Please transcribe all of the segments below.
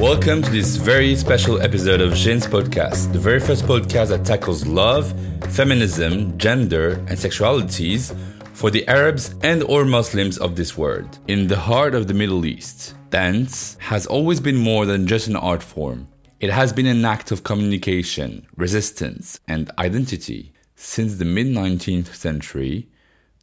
Welcome to this very special episode of Jin's podcast, the very first podcast that tackles love, feminism, gender, and sexualities for the Arabs and or Muslims of this world. In the heart of the Middle East, dance has always been more than just an art form. It has been an act of communication, resistance, and identity. Since the mid 19th century,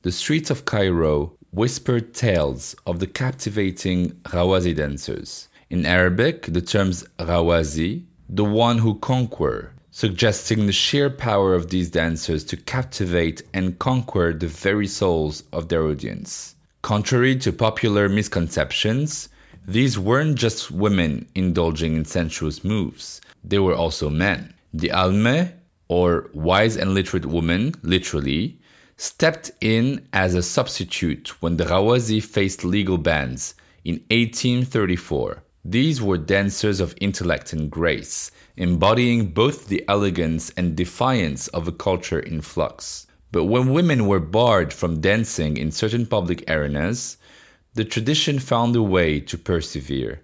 the streets of Cairo whispered tales of the captivating Ghawazi dancers. In Arabic, the terms Ghawazi, the one who conquer, suggesting the sheer power of these dancers to captivate and conquer the very souls of their audience. Contrary to popular misconceptions, these weren't just women indulging in sensuous moves, they were also men. The Alme, or wise and literate woman, literally, stepped in as a substitute when the Ghawazi faced legal bans in 1834. These were dancers of intellect and grace, embodying both the elegance and defiance of a culture in flux. But when women were barred from dancing in certain public arenas, the tradition found a way to persevere.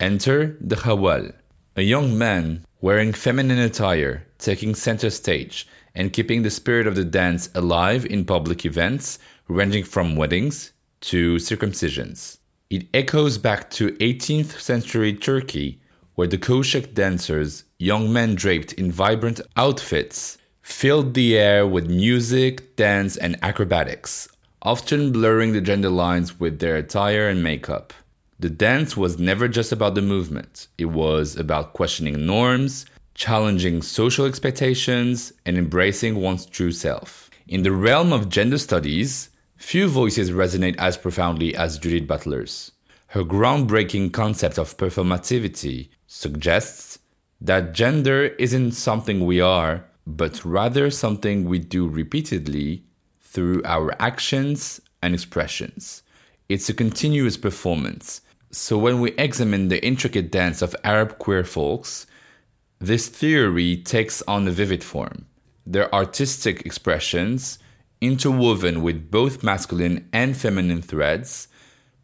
Enter the Khawal, a young man wearing feminine attire, taking center stage and keeping the spirit of the dance alive in public events, ranging from weddings to circumcisions. It echoes back to 18th century Turkey, where the Koshak dancers, young men draped in vibrant outfits, filled the air with music, dance, and acrobatics, often blurring the gender lines with their attire and makeup. The dance was never just about the movement, it was about questioning norms, challenging social expectations, and embracing one's true self. In the realm of gender studies, few voices resonate as profoundly as Judith Butler's. Her groundbreaking concept of performativity suggests that gender isn't something we are, but rather something we do repeatedly through our actions and expressions. It's a continuous performance. So when we examine the intricate dance of Arab queer folks, this theory takes on a vivid form. Their artistic expressions, interwoven with both masculine and feminine threads,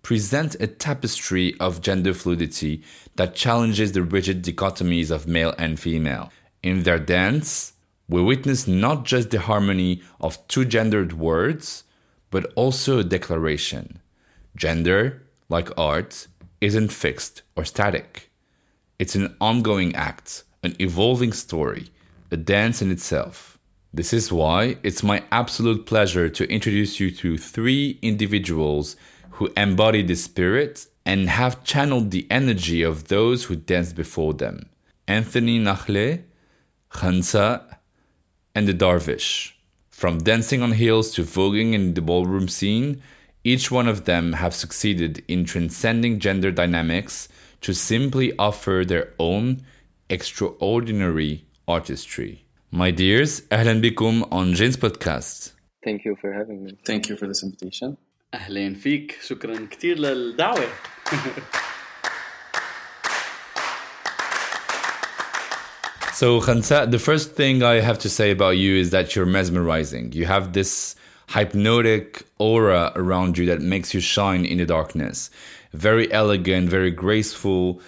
present a tapestry of gender fluidity that challenges the rigid dichotomies of male and female. In their dance, we witness not just the harmony of two gendered words, but also a declaration. Gender, like art, isn't fixed or static. It's an ongoing act, an evolving story, a dance in itself. This is why it's my absolute pleasure to introduce you to three individuals who embody the spirit and have channeled the energy of those who danced before them Anthony Nakhle, Khansa, and the Darvish. From dancing on heels to voguing in the ballroom scene, each one of them have succeeded in transcending gender dynamics to simply offer their own extraordinary artistry. My dears, أهلا بكم on Jin's podcast. Thank you for having me. Thank you for this invitation. أهلا فيك، شكرا كثير للدعوة. So Khansa, the first thing I have to say about you is that you're mesmerizing. You have this hypnotic aura around you that makes you shine in the darkness. Very elegant, very graceful,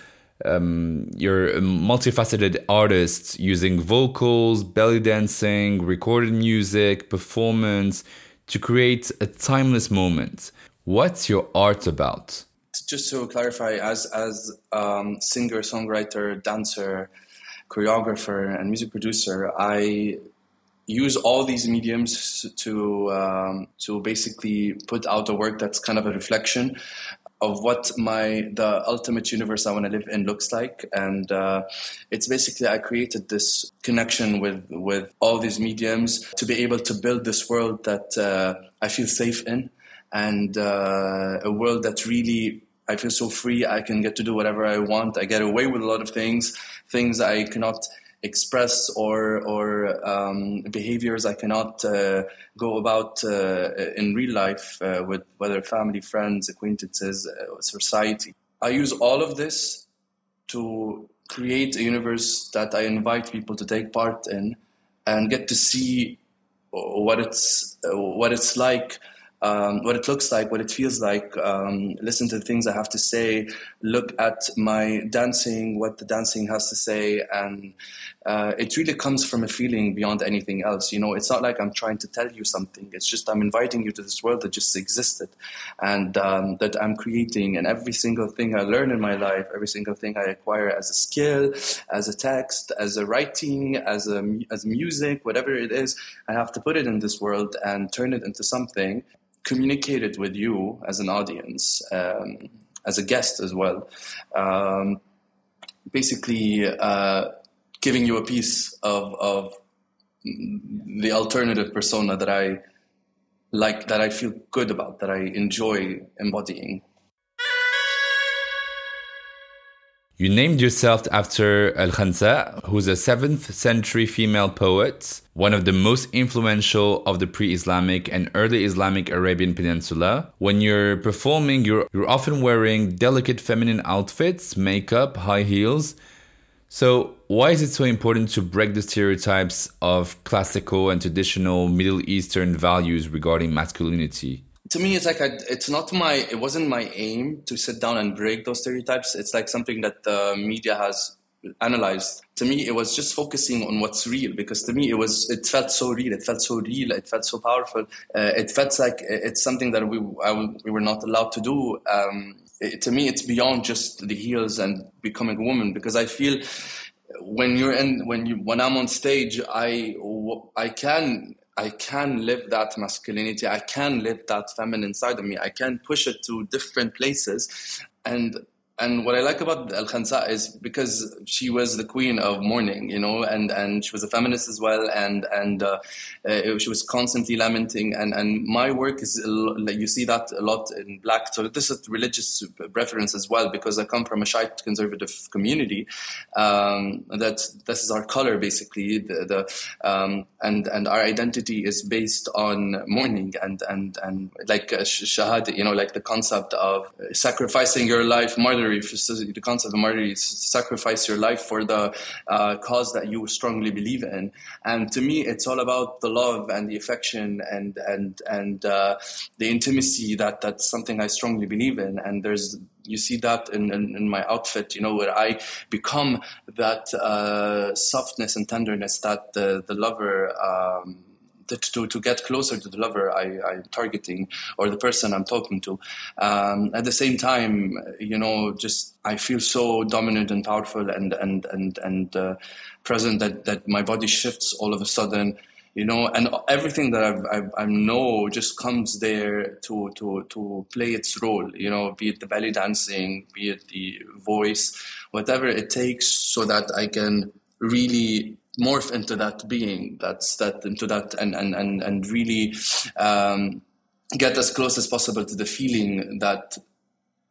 um, you're a multifaceted artist using vocals, belly dancing, recorded music, performance to create a timeless moment. What's your art about? Just to clarify, as as um, singer, songwriter, dancer, choreographer, and music producer, I use all these mediums to um, to basically put out a work that's kind of a reflection of what my the ultimate universe I want to live in looks like, and uh, it's basically I created this connection with with all these mediums to be able to build this world that uh, I feel safe in, and uh, a world that really I feel so free. I can get to do whatever I want. I get away with a lot of things, things I cannot express or or um, behaviors I cannot uh, go about uh, in real life uh, with whether family, friends, acquaintances, uh, society. I use all of this to create a universe that I invite people to take part in and get to see what it's what it's like um, what it looks like, what it feels like, um, listen to the things I have to say, look at my dancing, what the dancing has to say, and uh, it really comes from a feeling beyond anything else. You know, it's not like I'm trying to tell you something. It's just I'm inviting you to this world that just existed, and um, that I'm creating. And every single thing I learn in my life, every single thing I acquire as a skill, as a text, as a writing, as a as music, whatever it is, I have to put it in this world and turn it into something communicated with you as an audience, um, as a guest as well. Um, basically, uh, giving you a piece of, of the alternative persona that I like, that I feel good about, that I enjoy embodying. You named yourself after Al Khansa, who's a 7th century female poet, one of the most influential of the pre Islamic and early Islamic Arabian Peninsula. When you're performing, you're, you're often wearing delicate feminine outfits, makeup, high heels. So, why is it so important to break the stereotypes of classical and traditional Middle Eastern values regarding masculinity? To me it's like I, it's not my it wasn't my aim to sit down and break those stereotypes. It's like something that the media has analyzed. To me it was just focusing on what's real because to me it was it felt so real. It felt so real. It felt so powerful. Uh, it felt like it's something that we I, we were not allowed to do. Um, it, to me it's beyond just the heels and becoming a woman because i feel when you're in when you when i'm on stage i i can I can live that masculinity. I can live that feminine side of me. I can push it to different places. And and what I like about Al Khansa is because she was the queen of mourning, you know, and, and she was a feminist as well, and and uh, uh, she was constantly lamenting. And, and my work is you see that a lot in black. So this is religious reference as well because I come from a Shiite conservative community. Um, that this is our color basically, the, the um, and and our identity is based on mourning and and and like uh, shahada, you know, like the concept of sacrificing your life, martyr martyrdom, the concept of martyrdom is sacrifice your life for the uh, cause that you strongly believe in. And to me, it's all about the love and the affection and and and uh, the intimacy that that's something I strongly believe in. And there's you see that in, in, in, my outfit, you know, where I become that uh, softness and tenderness that the, the lover um, to, to get closer to the lover I, am targeting or the person I'm talking to. Um, at the same time, you know, just I feel so dominant and powerful and and and and uh, present that that my body shifts all of a sudden. You know, and everything that I've, I've, i know just comes there to, to, to play its role, you know, be it the belly dancing, be it the voice, whatever it takes so that I can really morph into that being that's that into that and and and, and really um, get as close as possible to the feeling that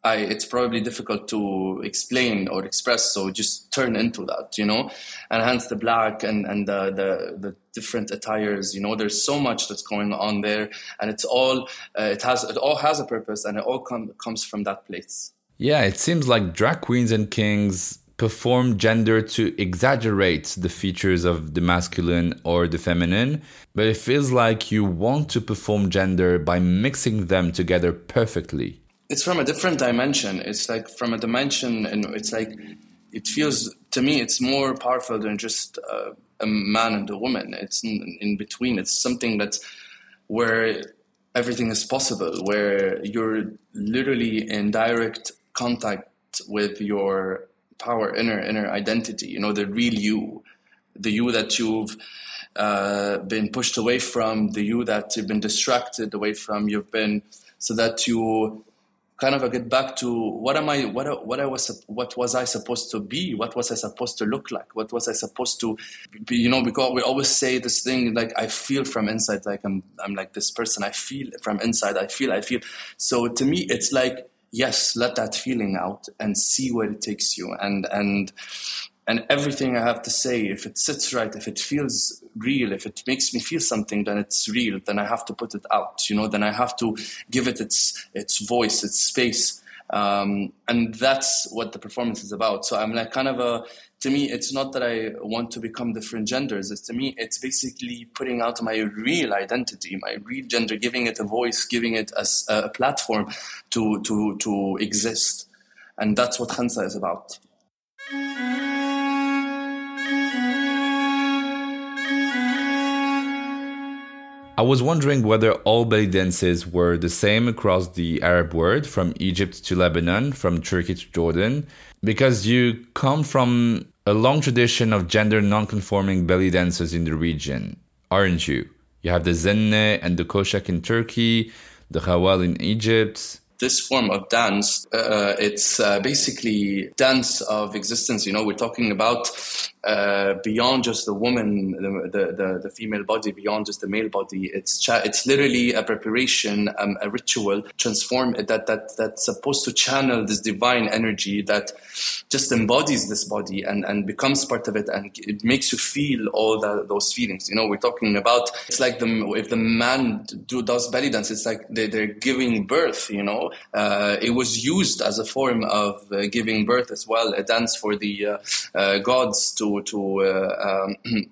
I, it's probably difficult to explain or express, so just turn into that, you know, and hence the black and, and the, the, the different attires, you know, there's so much that's going on there and it's all, uh, it has, it all has a purpose and it all com- comes from that place. Yeah, it seems like drag queens and kings perform gender to exaggerate the features of the masculine or the feminine, but it feels like you want to perform gender by mixing them together perfectly. It's from a different dimension. It's like from a dimension, and it's like it feels to me it's more powerful than just uh, a man and a woman. It's in, in between. It's something that's where everything is possible, where you're literally in direct contact with your power, inner inner identity. You know, the real you, the you that you've uh, been pushed away from, the you that you've been distracted away from. You've been so that you kind of get back to what am I, what, what I was, what was I supposed to be? What was I supposed to look like? What was I supposed to be? You know, because we always say this thing like I feel from inside, like I'm, I'm like this person. I feel from inside. I feel, I feel. So to me, it's like yes, let that feeling out and see where it takes you. And and and everything I have to say, if it sits right, if it feels real, if it makes me feel something, then it's real. Then I have to put it out, you know. Then I have to give it its its voice, its space, um, and that's what the performance is about. So I'm like kind of a. To me, it's not that I want to become different genders. It's to me, it's basically putting out my real identity, my real gender, giving it a voice, giving it a, a platform to to to exist, and that's what Khansa is about. I was wondering whether all belly dances were the same across the Arab world, from Egypt to Lebanon, from Turkey to Jordan, because you come from a long tradition of gender non-conforming belly dancers in the region, aren't you? You have the Zenne and the Koshak in Turkey, the Khawal in Egypt, this form of dance, uh, it's uh, basically dance of existence. You know, we're talking about uh, beyond just the woman, the, the, the, female body, beyond just the male body. It's cha- it's literally a preparation, um, a ritual, transform that that that's supposed to channel this divine energy that just embodies this body and, and becomes part of it, and it makes you feel all the, those feelings. You know, we're talking about it's like the if the man do does belly dance, it's like they, they're giving birth. You know, uh, it was used as a form of uh, giving birth as well, a dance for the uh, uh, gods to to uh, um,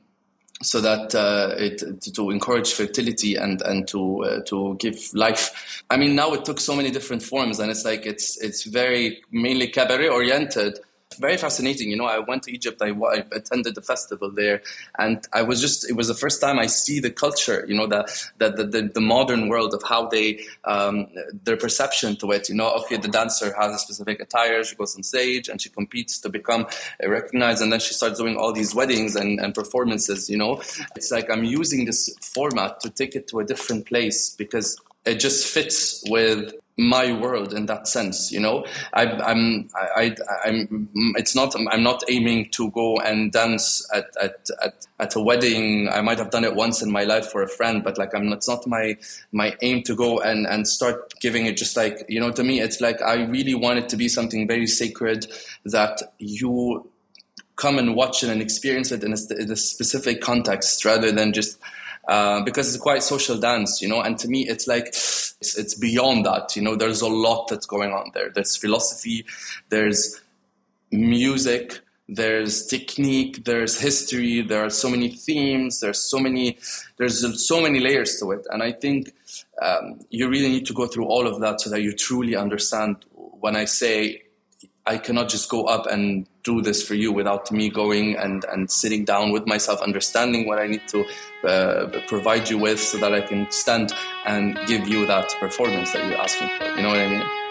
so that uh, it to encourage fertility and and to uh, to give life. I mean, now it took so many different forms, and it's like it's it's very mainly cabaret oriented very fascinating. You know, I went to Egypt. I, I, attended the festival there, and I was just. It was the first time I see the culture. You know, the the the, the modern world of how they um, their perception to it. You know, okay, the dancer has a specific attire. She goes on stage and she competes to become recognized, and then she starts doing all these weddings and, and performances. You know, it's like I'm using this format to take it to a different place because it just fits with my world in that sense you know I, i'm I, I am it's not i'm not aiming to go and dance at, at at at a wedding i might have done it once in my life for a friend but like i'm it's not my my aim to go and and start giving it just like you know to me it's like i really want it to be something very sacred that you come and watch it and experience it in a, in a specific context rather than just uh, because it's quite social dance, you know. And to me, it's like it's, it's beyond that, you know. There's a lot that's going on there. There's philosophy, there's music, there's technique, there's history. There are so many themes. There's so many there's so many layers to it, and I think um, you really need to go through all of that so that you truly understand. When I say I cannot just go up and do this for you without me going and, and sitting down with myself, understanding what I need to uh, provide you with so that I can stand and give you that performance that you're asking for. You know what I mean?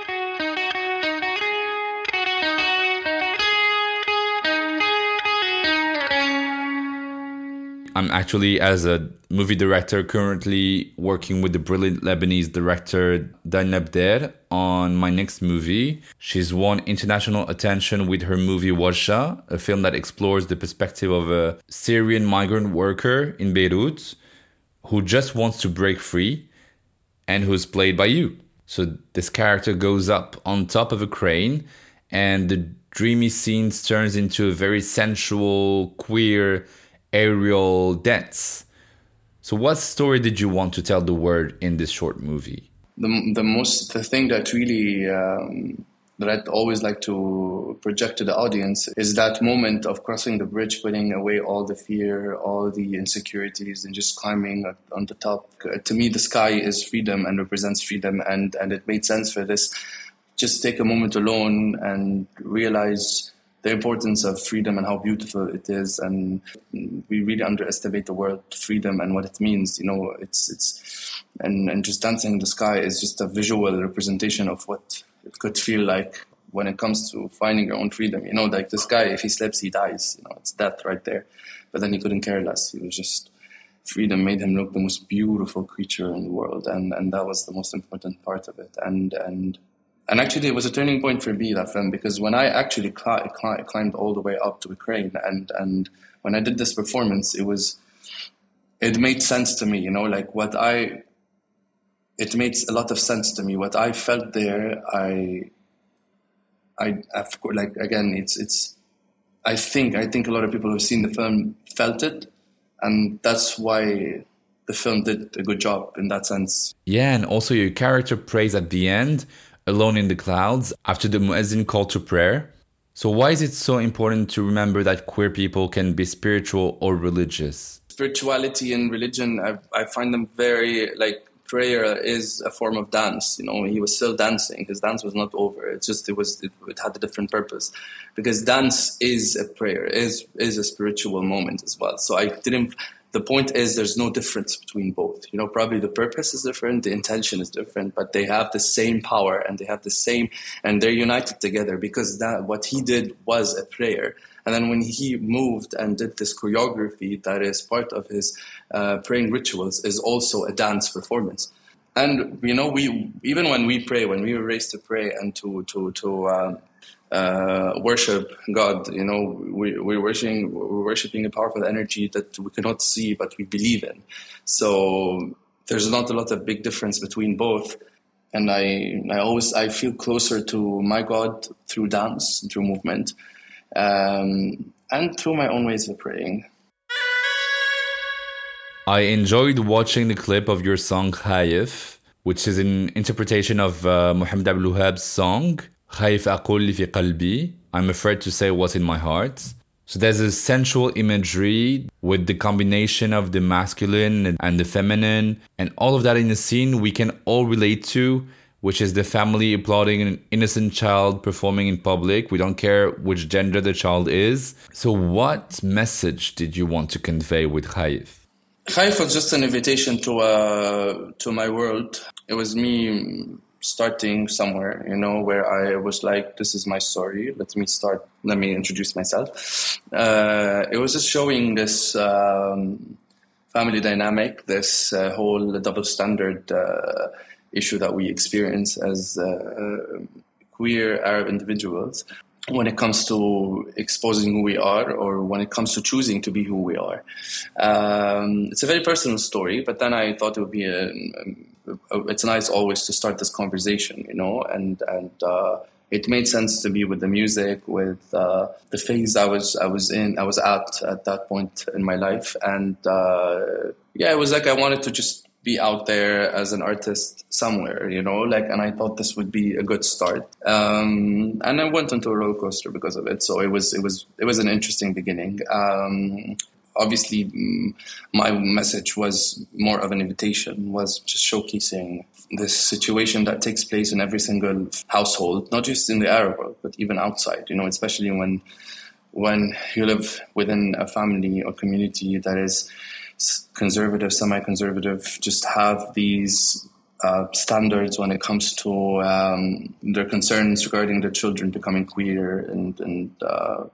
I'm actually, as a movie director, currently working with the brilliant Lebanese director Dania Bdeir on my next movie. She's won international attention with her movie Warsha, a film that explores the perspective of a Syrian migrant worker in Beirut who just wants to break free and who's played by you. So this character goes up on top of a crane and the dreamy scenes turns into a very sensual, queer, aerial dance. So, what story did you want to tell the world in this short movie? The, the most the thing that really um, that I'd always like to project to the audience is that moment of crossing the bridge, putting away all the fear, all the insecurities, and just climbing on the top. To me, the sky is freedom and represents freedom, and and it made sense for this. Just take a moment alone and realize the importance of freedom and how beautiful it is. And we really underestimate the word freedom and what it means. You know, it's it's and and just dancing in the sky is just a visual representation of what it could feel like when it comes to finding your own freedom. You know, like this guy, if he slips, he dies. You know, it's death right there. But then he couldn't care less. He was just freedom made him look the most beautiful creature in the world, and and that was the most important part of it. And and and actually, it was a turning point for me that film because when I actually cli- cli- climbed all the way up to Ukraine, and and when I did this performance, it was it made sense to me. You know, like what I it makes a lot of sense to me. What I felt there, I I of course, like again, it's it's. I think I think a lot of people who've seen the film felt it, and that's why the film did a good job in that sense. Yeah, and also your character prays at the end, alone in the clouds, after the muezzin call to prayer. So why is it so important to remember that queer people can be spiritual or religious? Spirituality and religion, I, I find them very like prayer is a form of dance. You know, he was still dancing. His dance was not over. It's just it was it, it, had a different purpose, because dance is a prayer, is is a spiritual moment as well. So I didn't. The point is, there's no difference between both. You know, probably the purpose is different, the intention is different, but they have the same power and they have the same, and they're united together because that what he did was a prayer. And then when he moved and did this choreography that is part of his uh, praying rituals is also a dance performance. And you know, we even when we pray, when we were raised to pray and to to to uh, uh, worship God, you know, we, we're worshiping we're worshiping a powerful energy that we cannot see but we believe in. So there's not a lot of big difference between both. And I I always I feel closer to my God through dance, through movement, um, and through my own ways of praying. I enjoyed watching the clip of your song Khaif, which is an interpretation of uh, Muhammad Abdul Wahab's song خايف أقول في قلبي I'm afraid to say what's in my heart. So there's a sensual imagery with the combination of the masculine and the feminine and all of that in a scene we can all relate to which is the family applauding an innocent child performing in public. We don't care which gender the child is. So what message did you want to convey with Khaif? Khaif was just an invitation to uh, to my world. It was me starting somewhere, you know, where I was like, "This is my story. Let me start. Let me introduce myself." Uh, it was just showing this um, family dynamic, this uh, whole double standard uh, issue that we experience as uh, queer Arab individuals when it comes to exposing who we are or when it comes to choosing to be who we are. Um, it's a very personal story, but then I thought it would be a, a, it's nice always to start this conversation, you know, and, and, uh, it made sense to me with the music, with uh, the phase I was I was in, I was at at that point in my life, and uh, yeah, it was like I wanted to just be out there as an artist somewhere, you know, like, and I thought this would be a good start. Um, and I went into a roller coaster because of it. So it was, it was, it was an interesting beginning. Um, obviously my message was more of an invitation, was just showcasing this situation that takes place in every single household, not just in the Arab world, but even outside, you know, especially when, when you live within a family or community that is, conservative, semi-conservative, just have these uh, standards when it comes to um, their concerns regarding their children becoming queer and and uh,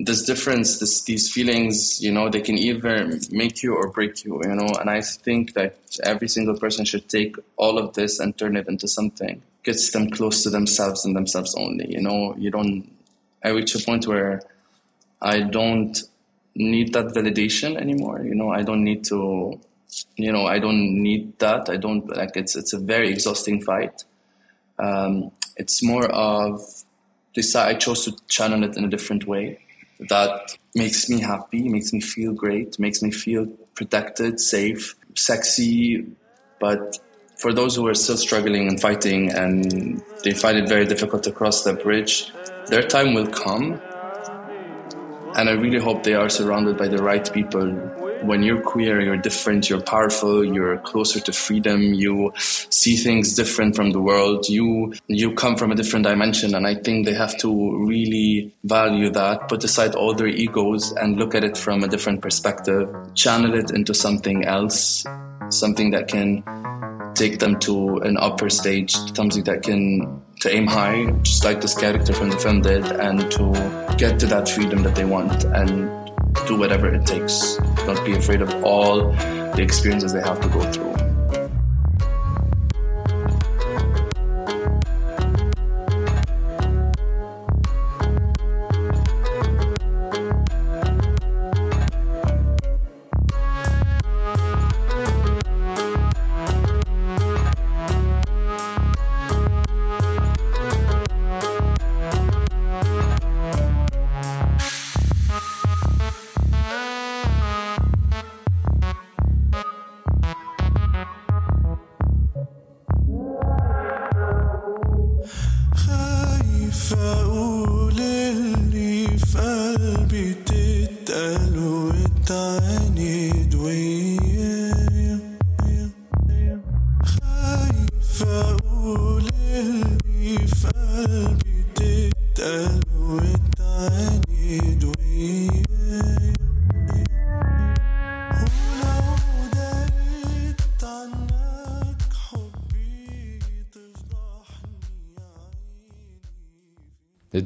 this difference, this, these feelings, you know, they can either make you or break you, you know. And I think that every single person should take all of this and turn it into something gets them close to themselves and themselves only. You know, you don't. I reach a point where I don't need that validation anymore. You know, I don't need to, you know, I don't need that. I don't like it's it's a very exhausting fight. Um, it's more of this. I chose to channel it in a different way that makes me happy, makes me feel great, makes me feel protected, safe, sexy. But for those who are still struggling and fighting and they find it very difficult to cross that bridge, their time will come and I really hope they are surrounded by the right people. When you're queer, you're different, you're powerful, you're closer to freedom, you see things different from the world, you you come from a different dimension and I think they have to really value that, put aside all their egos and look at it from a different perspective, channel it into something else, something that can take them to an upper stage, something that can to aim high, just like this character from the film did, and to get to that freedom that they want and do whatever it takes. Don't be afraid of all the experiences they have to go through.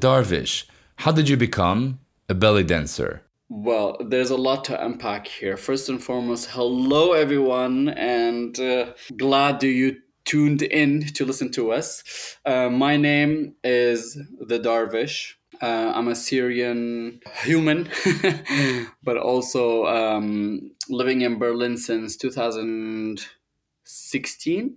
Darvish. How did you become a belly dancer? Well, there's a lot to unpack here. First and foremost, hello everyone, and uh, glad you tuned in to listen to us. Uh, my name is the Darvish. Uh, I'm a Syrian human, but also um, living in Berlin since 2016.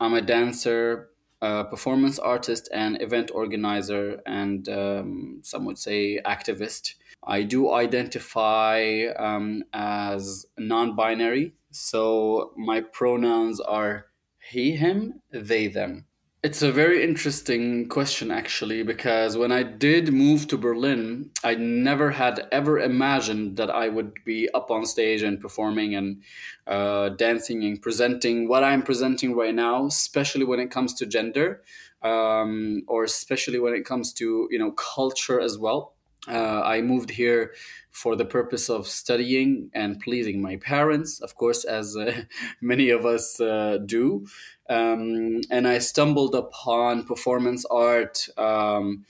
I'm a dancer, a performance artist, and event organizer, and um, some would say activist. I do identify um, as non binary, so my pronouns are he, him, they, them. It's a very interesting question, actually, because when I did move to Berlin, I never had ever imagined that I would be up on stage and performing and uh, dancing and presenting what I'm presenting right now, especially when it comes to gender, um, or especially when it comes to you know culture as well. Uh, I moved here for the purpose of studying and pleasing my parents, of course, as uh, many of us uh, do. Um, and I stumbled upon performance art um,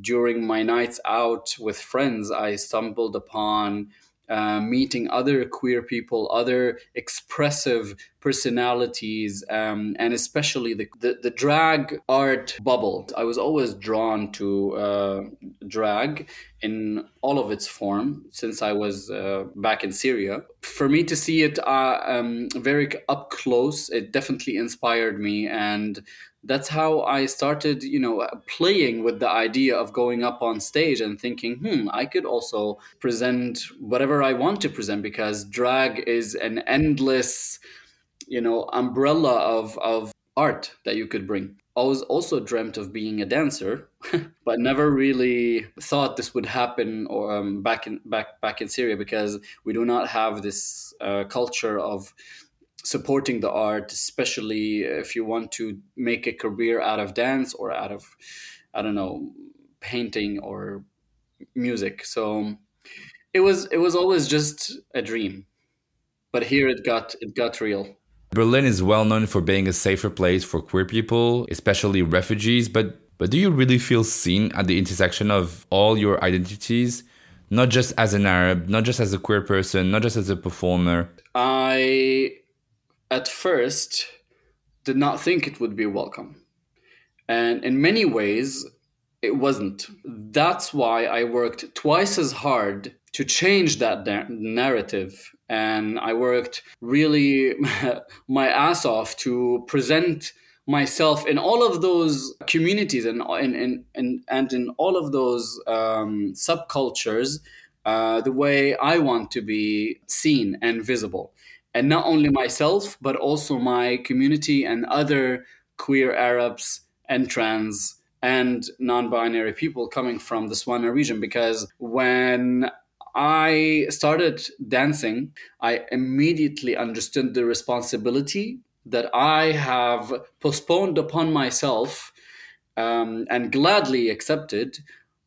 during my nights out with friends. I stumbled upon uh, meeting other queer people, other expressive personalities, um, and especially the, the, the, drag art bubble. I was always drawn to uh, drag in all of its form since I was uh, back in Syria. For me to see it uh, um, very up close, it definitely inspired me and that's how I started, you know, playing with the idea of going up on stage and thinking, hmm, I could also present whatever I want to present because drag is an endless, you know, umbrella of, of art that you could bring. I was also dreamt of being a dancer, but never really thought this would happen or um, back in back back in Syria because we do not have this uh, culture of supporting the art, especially if you want to make a career out of dance or out of, I don't know, painting or music. So it was it was always just a dream, but here it got it got real. Berlin is well known for being a safer place for queer people, especially refugees. But but do you really feel seen at the intersection of all your identities? Not just as an Arab, not just as a queer person, not just as a performer. I at first did not think it would be welcome. And in many ways, it wasn't. That's why I worked twice as hard to change that narrative. And I worked really my ass off to present myself in all of those communities and, and, and, and in all of those um, subcultures uh, the way I want to be seen and visible and not only myself but also my community and other queer arabs and trans and non-binary people coming from the Swana region. Because when I started dancing, I immediately understood the responsibility that I have postponed upon myself um, and gladly accepted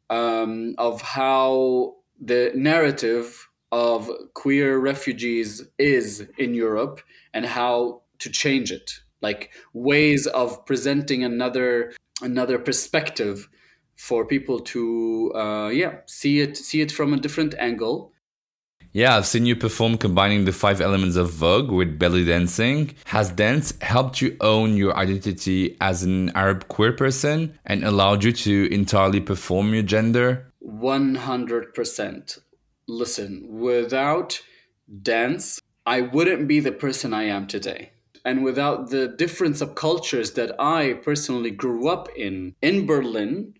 um, of how the narrative of queer refugees is in Europe and how to change it like ways of presenting another another perspective for people to uh, yeah see it see it from a different angle yeah, I've seen you perform combining the five elements of Vogue with belly dancing. Has dance helped you own your identity as an Arab queer person and allowed you to entirely perform your gender? 100% listen, without dance, I wouldn't be the person I am today. And without the difference of cultures that I personally grew up in, in Berlin,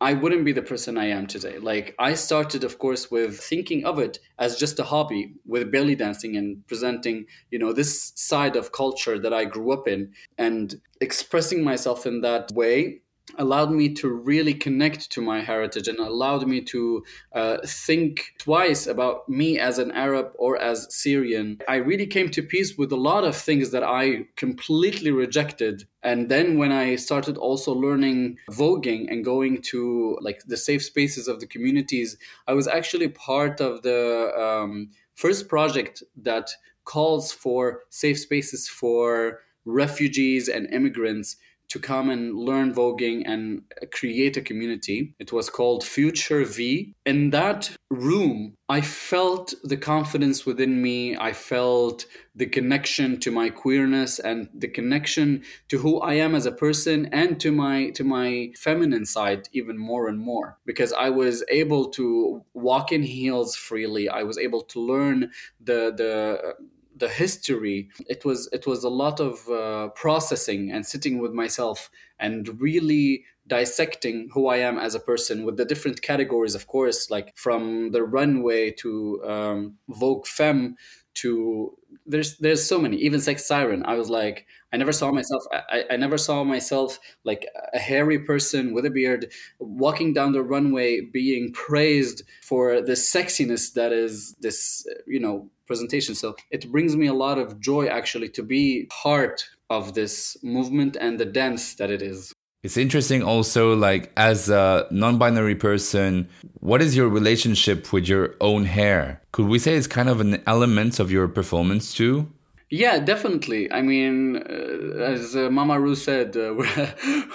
I wouldn't be the person I am today. Like, I started, of course, with thinking of it as just a hobby with belly dancing and presenting, you know, this side of culture that I grew up in and expressing myself in that way allowed me to really connect to my heritage and allowed me to uh, think twice about me as an Arab or as Syrian. I really came to peace with a lot of things that I completely rejected. And then when I started also learning voguing and going to like the safe spaces of the communities, I was actually part of the um, first project that calls for safe spaces for refugees and immigrants to come and learn voguing and create a community. It was called Future V. In that room, I felt the confidence within me. I felt the connection to my queerness and the connection to who I am as a person and to my to my feminine side even more and more because I was able to walk in heels freely. I was able to learn the the the history it was it was a lot of uh, processing and sitting with myself and really dissecting who I am as a person with the different categories, of course, like from the runway to um, Vogue Femme to there's there's so many even sex siren. I was like i never saw myself I, I never saw myself like a hairy person with a beard walking down the runway being praised for the sexiness that is this you know presentation so it brings me a lot of joy actually to be part of this movement and the dance that it is it's interesting also, like, as a non binary person, what is your relationship with your own hair? Could we say it's kind of an element of your performance too? Yeah, definitely. I mean, uh, as uh, Mama Ru said, uh, we're,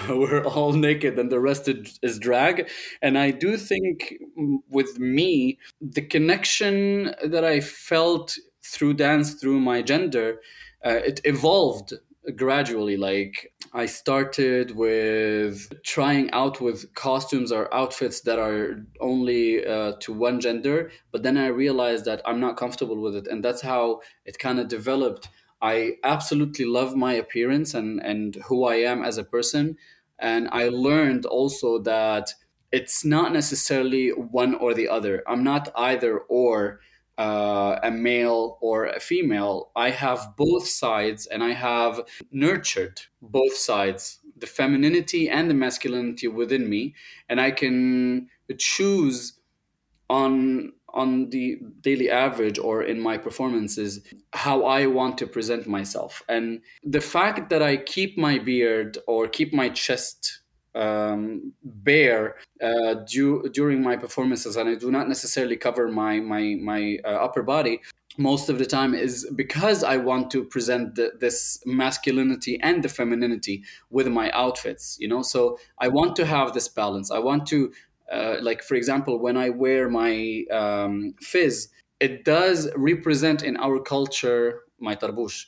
we're all naked and the rest is, drag. And I do think with me, the connection that I felt through dance, through my gender, uh, it evolved gradually like i started with trying out with costumes or outfits that are only uh, to one gender but then i realized that i'm not comfortable with it and that's how it kind of developed. I absolutely love my appearance and and who i am as a person and i learned also that it's not necessarily one or the other. I'm not either or uh, a male or a female. I have both sides and I have nurtured both sides, the femininity and the masculinity within me. And I can choose on on the daily average or in my performances how I want to present myself. And the fact that I keep my beard or keep my chest um, bare uh, du- during my performances, and I do not necessarily cover my my my uh, upper body most of the time is because I want to present the, this masculinity and the femininity with my outfits. You know, so I want to have this balance. I want to, uh, like for example, when I wear my um, fez, it does represent in our culture my tarbush.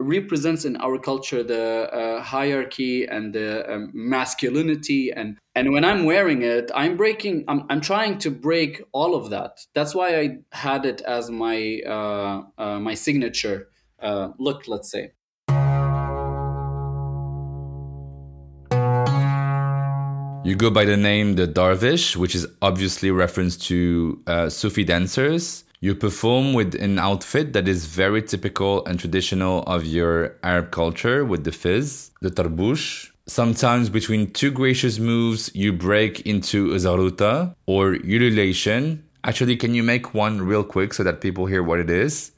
Represents in our culture the uh, hierarchy and the um, masculinity. And and when i'm wearing it i'm breaking I'm, I'm trying to break all of that. That's why i had it as my uh, uh, my signature uh, look let's say. You go by the name the Darvish, which is obviously reference to uh, Sufi dancers. You perform with an outfit that is very typical and traditional of your Arab culture with the fez, the tarbush. Sometimes between two gracious moves, you break into a zaghrouta or ululation. Actually, can you make one real quick so that people hear what it is?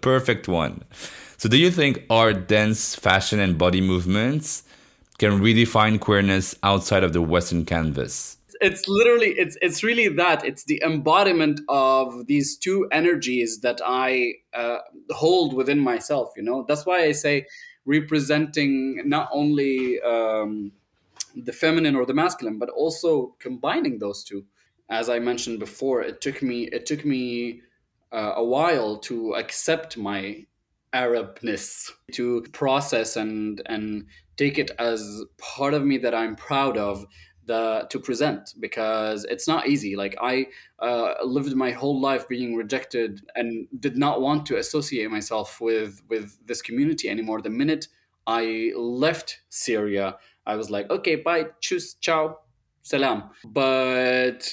Perfect one. So, do you think art, dance, fashion, and body movements can redefine queerness outside of the Western canvas. It's literally it's it's really that it's the embodiment of these two energies that I uh, hold within myself. You know that's why I say representing not only um, the feminine or the masculine, but also combining those two. As I mentioned before, it took me it took me uh, a while to accept my Arabness, to process and and take it as part of me that I'm proud of the to present because it's not easy. Like i uh, lived my whole life being rejected and did not want to associate myself with with this community anymore. The minute i left syria i was like okay bye tschüss ciao salam. But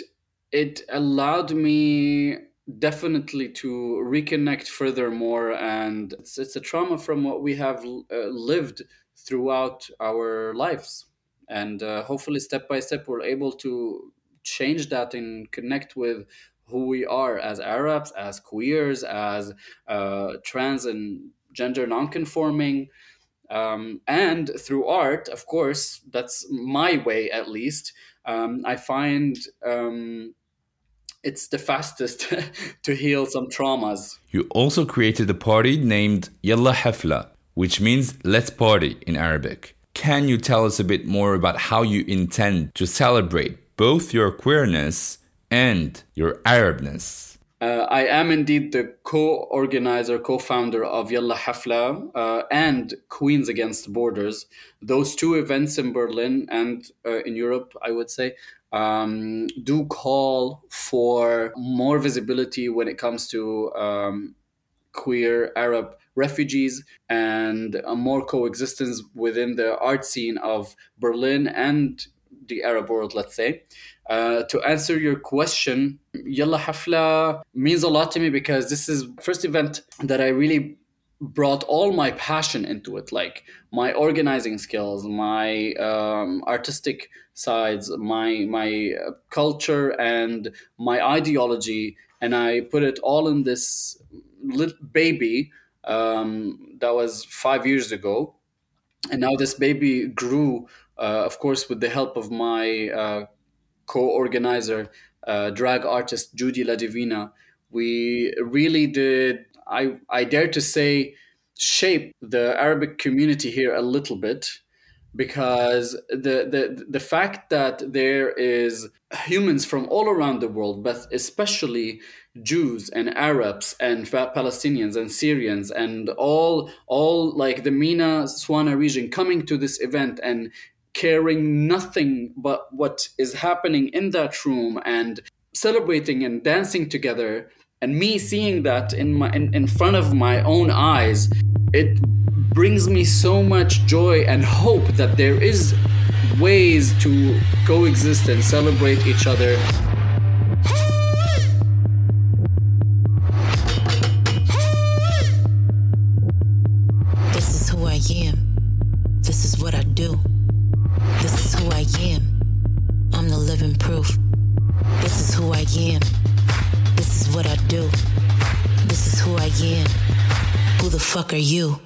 it allowed me definitely to reconnect furthermore and it's, it's a trauma from what we have uh, lived throughout our lives. And uh, hopefully step by step we're able to change that and connect with who we are as arabs as queers as uh, trans and gender nonconforming. Um, and through art of course that's my way at least um, i find um, it's the fastest to heal some traumas. You also created a party named Yalla Hafla, which means let's party in Arabic. Can you tell us a bit more about how you intend to celebrate both your queerness and your Arabness? Uh, I am indeed the co-organizer, co-founder of Yalla Hafla uh, and Queens Against Borders. Those two events in Berlin and uh, in Europe, I would say, um, do call for more visibility when it comes to um, queer Arab refugees and a more coexistence within the art scene of Berlin and the Arab world, let's say. Uh, to answer your question, Yalla Hafla means a lot to me because this is first event that I really brought all my passion into it like my organizing skills my um, artistic sides my my uh, culture and my ideology. And i put it all in this little baby um, that was five years ago. And now this baby grew uh, of course with the help of my uh, co-organizer, uh, drag artist Judy LaDivina, we really did. I I dare to say shape the Arabic community here a little bit because the, the the fact that there is humans from all around the world but especially Jews and Arabs and Palestinians and Syrians and all all like the MENA SWANA region coming to this event and caring nothing but what is happening in that room and celebrating and dancing together. And me seeing that in my in, in front of my own eyes it brings me so much joy and hope that there is ways to coexist and celebrate each other. This is who i am. This is what i do am. I'm the living proof. This is who I am. This is what I do. This is who I am. Who the fuck are you?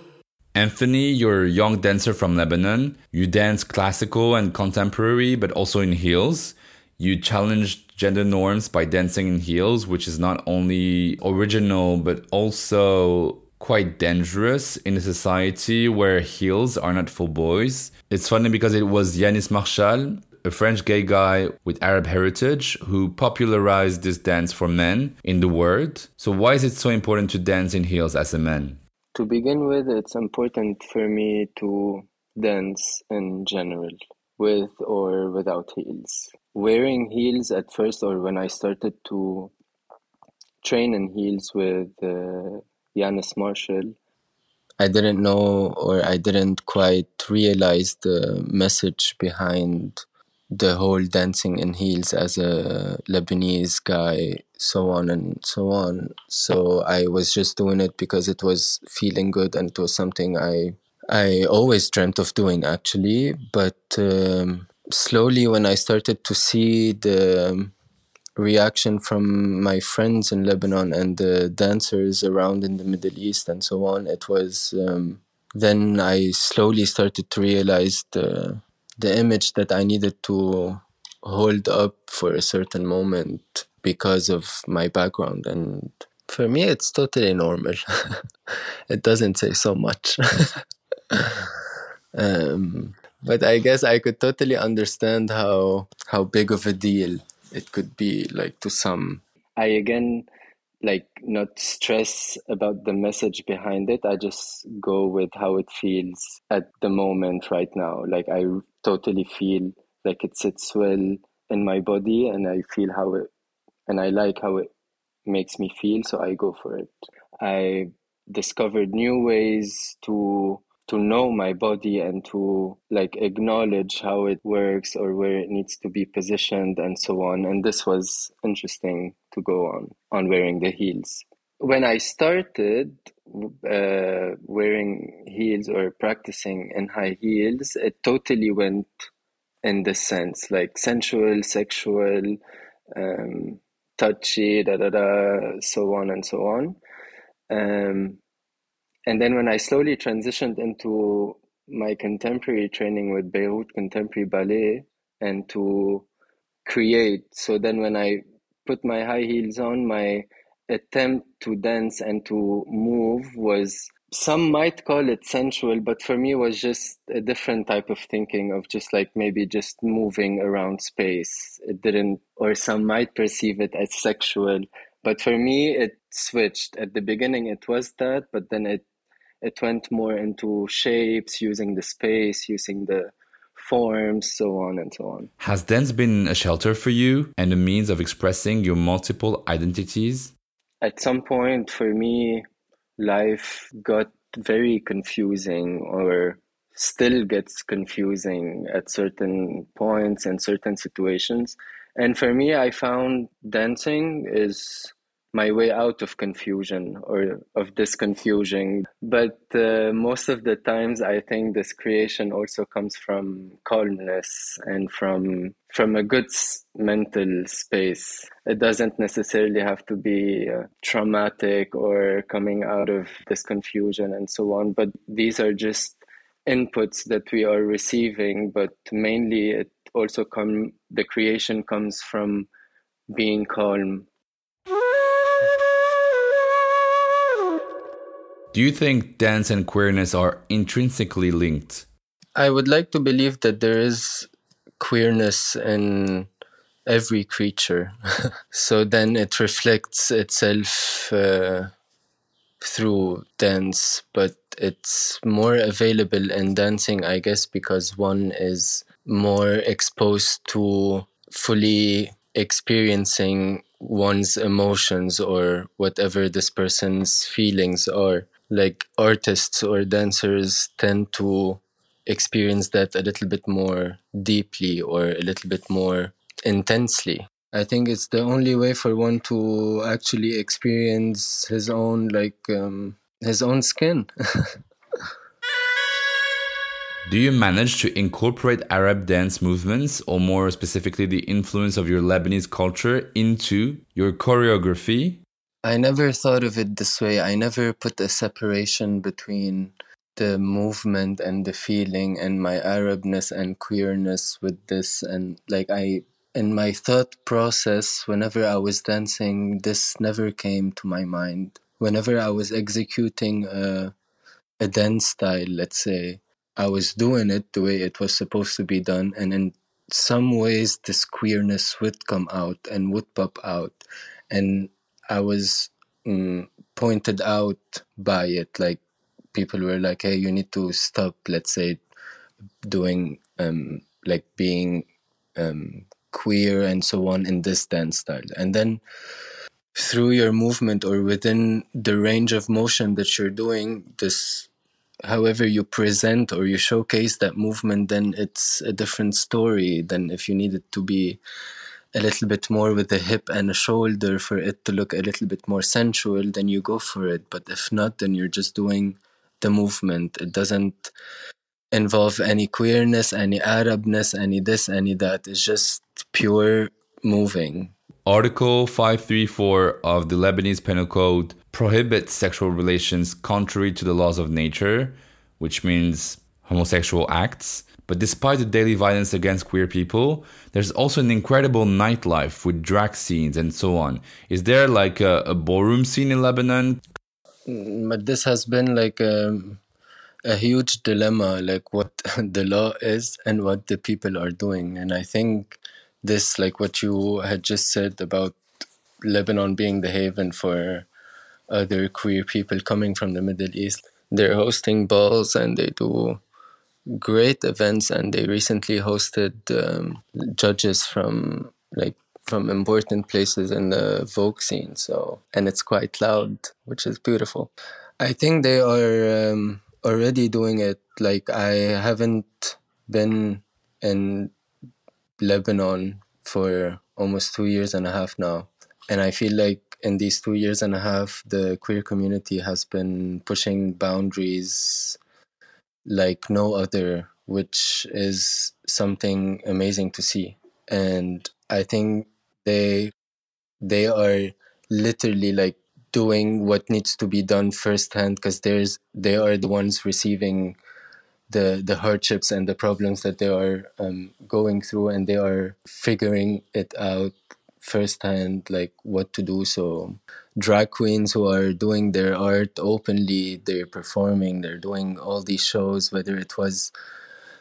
Anthony, you're a young dancer from Lebanon. You dance classical and contemporary, but also in heels. You challenged gender norms by dancing in heels, which is not only original, but also quite dangerous in a society where heels are not for boys. It's funny because it was Yanis Marshall, a French gay guy with Arab heritage, who popularized this dance for men in the world. So, why is it so important to dance in heels as a man? To begin with, it's important for me to dance in general, with or without heels. Wearing heels at first, or when I started to train in heels with uh, Yanis Marshall. I didn't know or I didn't quite realize the message behind the whole dancing in heels as a Lebanese guy, so on and so on. So I was just doing it because it was feeling good and it was something I I always dreamt of doing actually. But um, slowly, when I started to see the reaction from my friends in Lebanon and the dancers around in the Middle East and so on, it was um, then I slowly started to realize the the image that I needed to hold up for a certain moment because of my background. And for me it's totally normal. It doesn't say so much. Um, but i guess i could totally understand how how big of a deal it could be like to some. I again like not stress about the message behind it. I just go with how it feels at the moment right now. Like i totally feel like it sits well in my body and i feel how it and i like how it makes me feel so i go for it. I discovered new ways to to know my body and to like acknowledge how it works or where it needs to be positioned and so on. And this was interesting to go on on wearing the heels. When i started uh, wearing heels or practicing in high heels it totally went in this sense like sensual sexual um, touchy da da da so on and so on. Um, and then when I slowly transitioned into my contemporary training with Beirut Contemporary Ballet and to create, so then when I put my high heels on, my attempt to dance and to move was some might call it sensual, but for me it was just a different type of thinking of just like maybe just moving around space. It didn't, or some might perceive it as sexual, but for me it switched. At the beginning it was that, but then it it went more into shapes, using the space, using the forms, so on and so on. Has dance been a shelter for you and a means of expressing your multiple identities? At some point, for me, life got very confusing or still gets confusing at certain points and certain situations. And for me, I found dancing is my way out of confusion or of this confusion. But uh, most of the times, I think this creation also comes from calmness and from from a good mental space. It doesn't necessarily have to be uh, traumatic or coming out of this confusion and so on. But these are just inputs that we are receiving. But mainly, it also come the creation comes from being calm Do you think dance and queerness are intrinsically linked? I would like to believe that there is queerness in every creature. so then it reflects itself uh, through dance, but it's more available in dancing, I guess, because one is more exposed to fully experiencing one's emotions or whatever this person's feelings are like artists or dancers tend to experience that a little bit more deeply or a little bit more intensely. I think it's the only way for one to actually experience his own like um, his own skin. Do you manage to incorporate Arab dance movements, or more specifically, the influence of your Lebanese culture, into your choreography? I never thought of it this way. I never put a separation between the movement and the feeling and my Arabness and queerness with this. And like, I, in my thought process, whenever I was dancing, this never came to my mind. Whenever I was executing a, a dance style, let's say, I was doing it the way it was supposed to be done. And in some ways, this queerness would come out and would pop out. And I was um, pointed out by it. Like people were like, "Hey, you need to stop." Let's say doing um, like being um, queer and so on in this dance style, and then through your movement or within the range of motion that you're doing, this however you present or you showcase that movement, then it's a different story than if you need it to be a little bit more with the hip and a shoulder for it to look a little bit more sensual, then you go for it. But if not, then you're just doing the movement. It doesn't involve any queerness, any Arabness, any this, any that. It's just pure moving. Article 534 of the Lebanese Penal Code prohibits sexual relations contrary to the laws of nature, which means homosexual acts. But despite the daily violence against queer people, there's also an incredible nightlife with drag scenes and so on. Is there like a, a ballroom scene in Lebanon? Mm, but this has been like a, a huge dilemma, like what the law is and what the people are doing. And I think this, like what you had just said about Lebanon being the haven for other queer people coming from the Middle East, they're hosting balls and they do great events, and they recently hosted um, judges from like from important places in the Vogue scene. So, and it's quite loud, which is beautiful. I think they are um, already doing it. Like I haven't been in Lebanon for almost two years and a half now, and I feel like in these two years and a half, the queer community has been pushing boundaries like no other, which is something amazing to see. And I think they they are literally like doing what needs to be done firsthand because there's they are the ones receiving the the hardships and the problems that they are um, going through and they are figuring it out firsthand like what to do. So drag queens who are doing their art openly, they're performing, they're doing all these shows, whether it was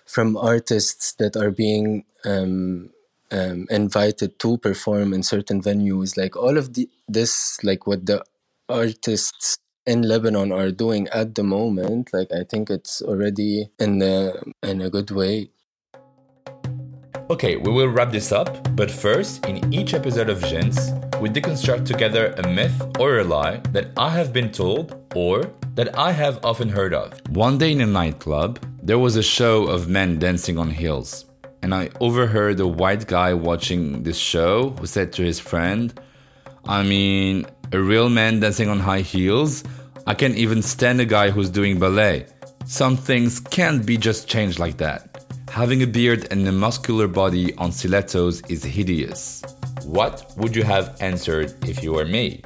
from artists that are being um, um, invited to perform in certain venues, like all of the, this, like what the artists in Lebanon are doing at the moment, like I think it's already in the in a good way. Okay, we will wrap this up, but first, in each episode of Jins, we deconstruct together a myth or a lie that I have been told or that I have often heard of. One day in a nightclub, there was a show of men dancing on heels, and I overheard a white guy watching this show who said to his friend, I mean, a real man dancing on high heels? I can't even stand a guy who's doing ballet. Some things can't be just changed like that. Having a beard and a muscular body on stilettos is hideous. What would you have answered if you were me?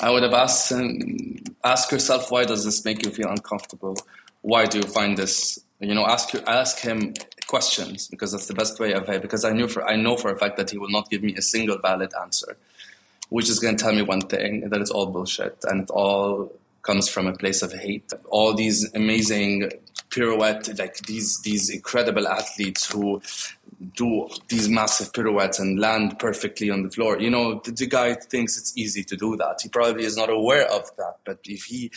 I would have asked him, ask yourself why does this make you feel uncomfortable? Why do you find this? You know, ask ask him questions because that's the best way of it. Because I knew for I know for a fact that he will not give me a single valid answer, which is going to tell me one thing that it's all bullshit and it all comes from a place of hate. All these amazing pirouette, like these these incredible athletes who do these massive pirouettes and land perfectly on the floor. You know, the, the, guy thinks it's easy to do that. He probably is not aware of that. But if he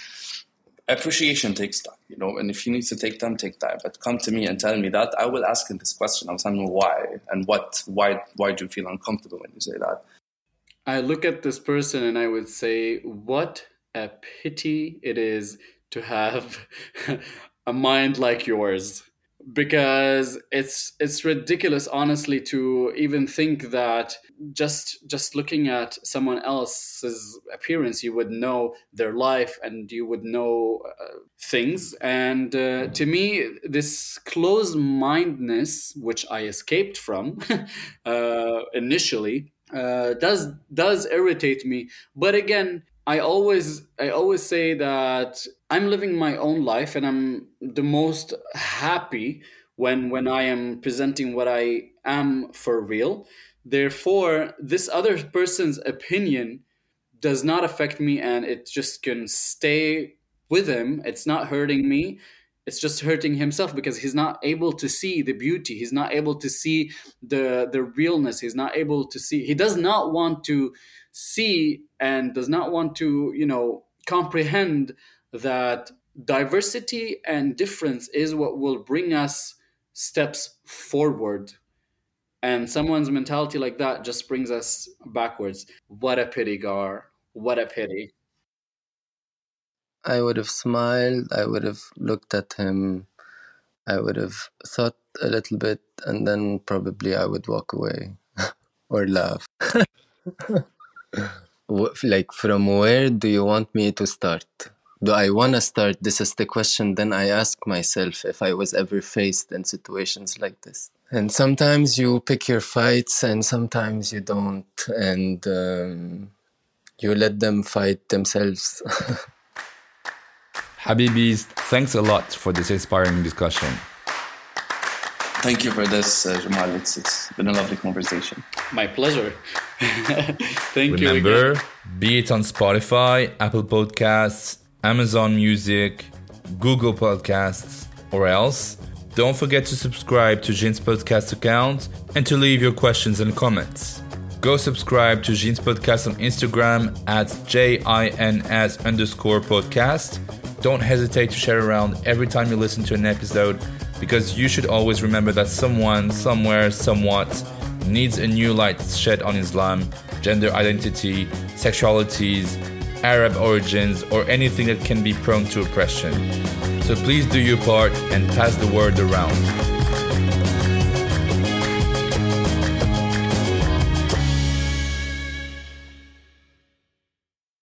appreciation takes time, you know, and if he needs to take time, take time. But come to me and tell me that, I will ask him this question. I'll tell him why and what why why do you feel uncomfortable when you say that? I look at this person and I would say, what a pity it is to have a mind like yours because it's it's ridiculous honestly to even think that just just looking at someone else's appearance you would know their life and you would know uh, things. And uh, to me this closed mindedness which i escaped from uh, initially uh, does does irritate me. But again I always I always say that I'm living my own life and I'm the most happy when when I am presenting what I am for real. Therefore, this other person's opinion does not affect me and it just can stay with him. It's not hurting me. It's just hurting himself because he's not able to see the beauty. He's not able to see the the realness. He's not able to see. He does not want to see and does not want to, you know, comprehend that diversity and difference is what will bring us steps forward. And someone's mentality like that just brings us backwards. What a pity, Gar. What a pity. I would have smiled. I would have looked at him. I would have thought a little bit, and then probably I would walk away or laugh. like from where do you want me to start do i want to start this is the question then i ask myself if i was ever faced in situations like this and sometimes you pick your fights and sometimes you don't and um, you let them fight themselves habibis thanks a lot for this inspiring discussion Thank you for this, uh, Jamal. It's, it's been a lovely conversation. My pleasure. Thank Remember, you. Remember, be it on Spotify, Apple Podcasts, Amazon Music, Google Podcasts, or else, don't forget to subscribe to Jin's podcast account and to leave your questions and comments. Go subscribe to Jin's podcast on Instagram at J-I-N-S underscore podcast. Don't hesitate to share around every time you listen to an episode because you should always remember that someone, somewhere, somewhat needs a new light shed on Islam, gender identity, sexualities, Arab origins, or anything that can be prone to oppression. So please do your part and pass the word around.